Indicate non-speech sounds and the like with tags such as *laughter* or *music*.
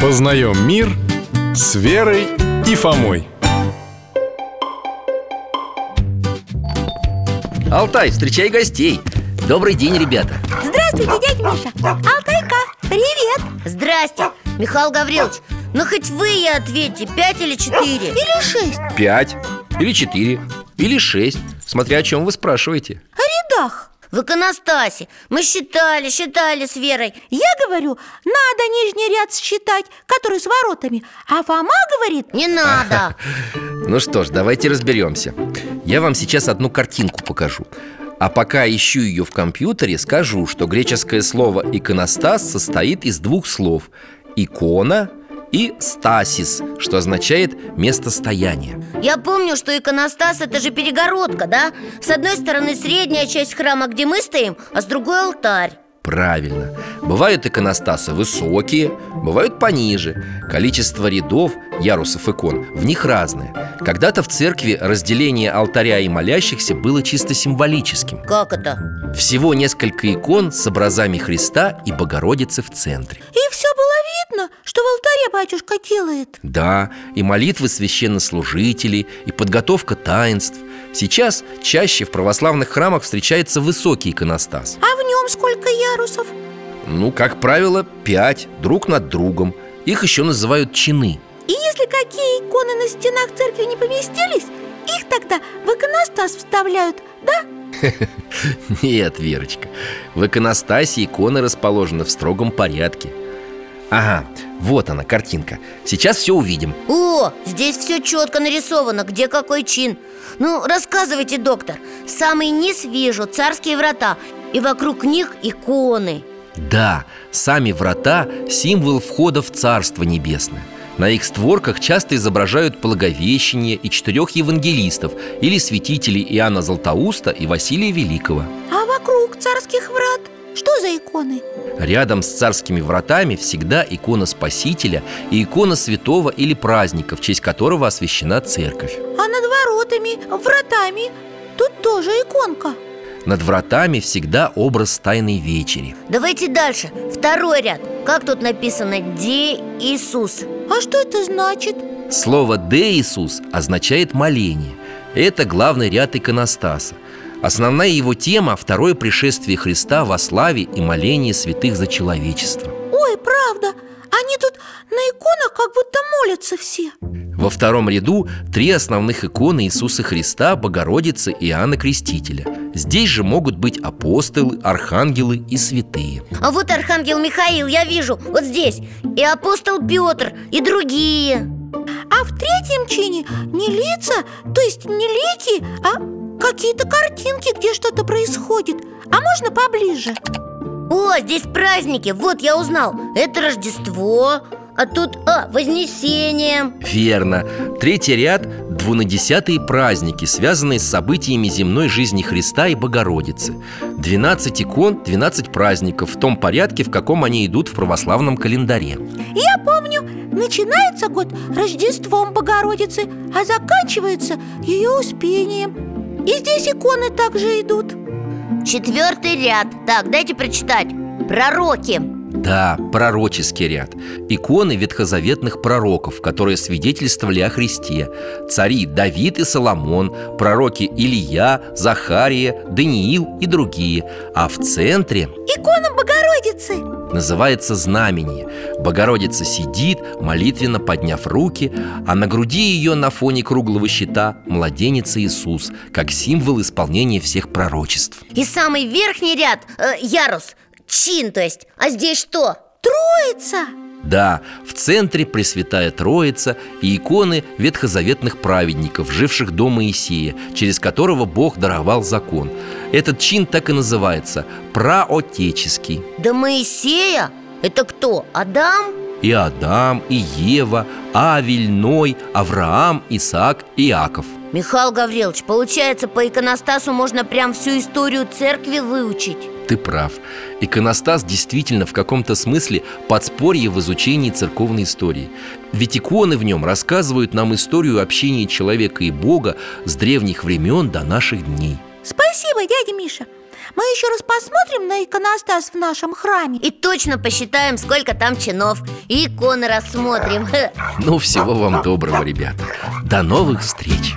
Познаем мир с Верой и Фомой. Алтай, встречай гостей. Добрый день, ребята. Здравствуйте, дядя Миша. Алтайка, привет. Здрасте, Михаил Гаврилович. Ну хоть вы и ответьте, пять или четыре? Или шесть. Пять Или четыре Или шесть Смотря о чем вы спрашиваете. О рядах В иконостасе. Мы считали, считали с Верой. Я говорю, надо нижний ряд считать, который с воротами. А Фома говорит, Не *laughs* надо. Ну что ж, давайте разберемся. Я вам сейчас одну картинку покажу. А пока ищу ее в компьютере, скажу, что греческое слово «иконостас» состоит из двух слов. «икона» и «стасис», что означает «место стояния». Я помню, что иконостас это же перегородка, да? С одной стороны средняя часть храма, где мы стоим, а с другой алтарь Правильно. Бывают иконостасы высокие, бывают пониже. Количество рядов, ярусов икон в них разное. Когда-то в церкви разделение алтаря и молящихся было чисто символическим. Как это? Всего несколько икон с образами Христа и Богородицы в центре. и все было видно, что в алтаре батюшка делает Да, и молитвы священнослужителей, и подготовка таинств. Сейчас чаще в православных храмах встречается высокий иконостас. А сколько ярусов? Ну, как правило, пять, друг над другом. Их еще называют чины. И если какие иконы на стенах церкви не поместились Их тогда в иконостас вставляют, да? *laughs* Нет, Верочка В иконостасе иконы расположены в строгом порядке Ага, вот она, картинка Сейчас все увидим О, здесь все четко нарисовано, где какой чин Ну, рассказывайте, доктор Самый низ вижу, царские врата И вокруг них иконы. Да, сами врата – символ входа в Царство Небесное. На их створках часто изображают Благовещение и четырех евангелистов или святителей Иоанна Златоуста и Василия Великого. А вокруг царских врат? Что за иконы? Рядом с царскими вратами всегда икона Спасителя и икона святого или праздника, в честь которого освящена церковь. А над воротами, вратами Тут тоже иконка Над вратами всегда образ Тайной Вечери. Давайте дальше, второй ряд. Как тут написано «Де Иисус» А что это значит? Слово «де Иисус» означает моление Это главный ряд иконостаса. Основная его тема – второе пришествие Христа во славе и молении святых за человечество. Ой, правда, они тут на иконах как будто молятся все Во втором ряду три основных иконы Иисуса Христа, Богородицы и Иоанна Крестителя. Здесь же могут быть апостолы, архангелы и святые. А вот Архангел Михаил, я вижу, вот здесь. И апостол Петр, и другие. А в третьем чине не лица, то есть не лики, а какие-то картинки, где что-то происходит. А можно поближе? О, здесь праздники, вот я узнал. Это Рождество, а тут, а, Вознесение. Верно. Третий ряд – двунадесятые праздники, связанные с событиями земной жизни Христа и Богородицы. 12 икон, 12 праздников в том порядке, в каком они идут в православном календаре. Я помню, начинается год Рождеством Богородицы, а заканчивается ее Успением. И здесь иконы также идут. Четвертый ряд. Так, дайте прочитать. Пророки Да, пророческий ряд. Иконы ветхозаветных пророков, которые свидетельствовали о Христе. Цари Давид и Соломон, пророки Илия, Захария, Даниил и другие. А в центре Икона Богородицы. называется знамение. Богородица сидит, молитвенно подняв руки А на груди ее на фоне круглого щита младенец Иисус Как символ исполнения всех пророчеств. И самый верхний ряд, э, ярус, чин, то есть А здесь что? Троица Да, в центре Пресвятая Троица и иконы ветхозаветных праведников, живших до Моисея, через которого Бог даровал закон. Этот чин так и называется – праотеческий. До Моисея? Это кто? Адам? И Адам, и Ева, Авель, Ной, Авраам, Исаак, Иаков. Михаил Гаврилович, получается, по иконостасу можно прям всю историю церкви выучить Ты прав. Иконостас действительно в каком-то смысле подспорье в изучении церковной истории. Ведь иконы в нем рассказывают нам историю общения человека и Бога с древних времен до наших дней. Спасибо, дядя Миша Мы еще раз посмотрим на иконостас в нашем храме И точно посчитаем, сколько там чинов И иконы рассмотрим Ну, всего вам доброго, ребята До новых встреч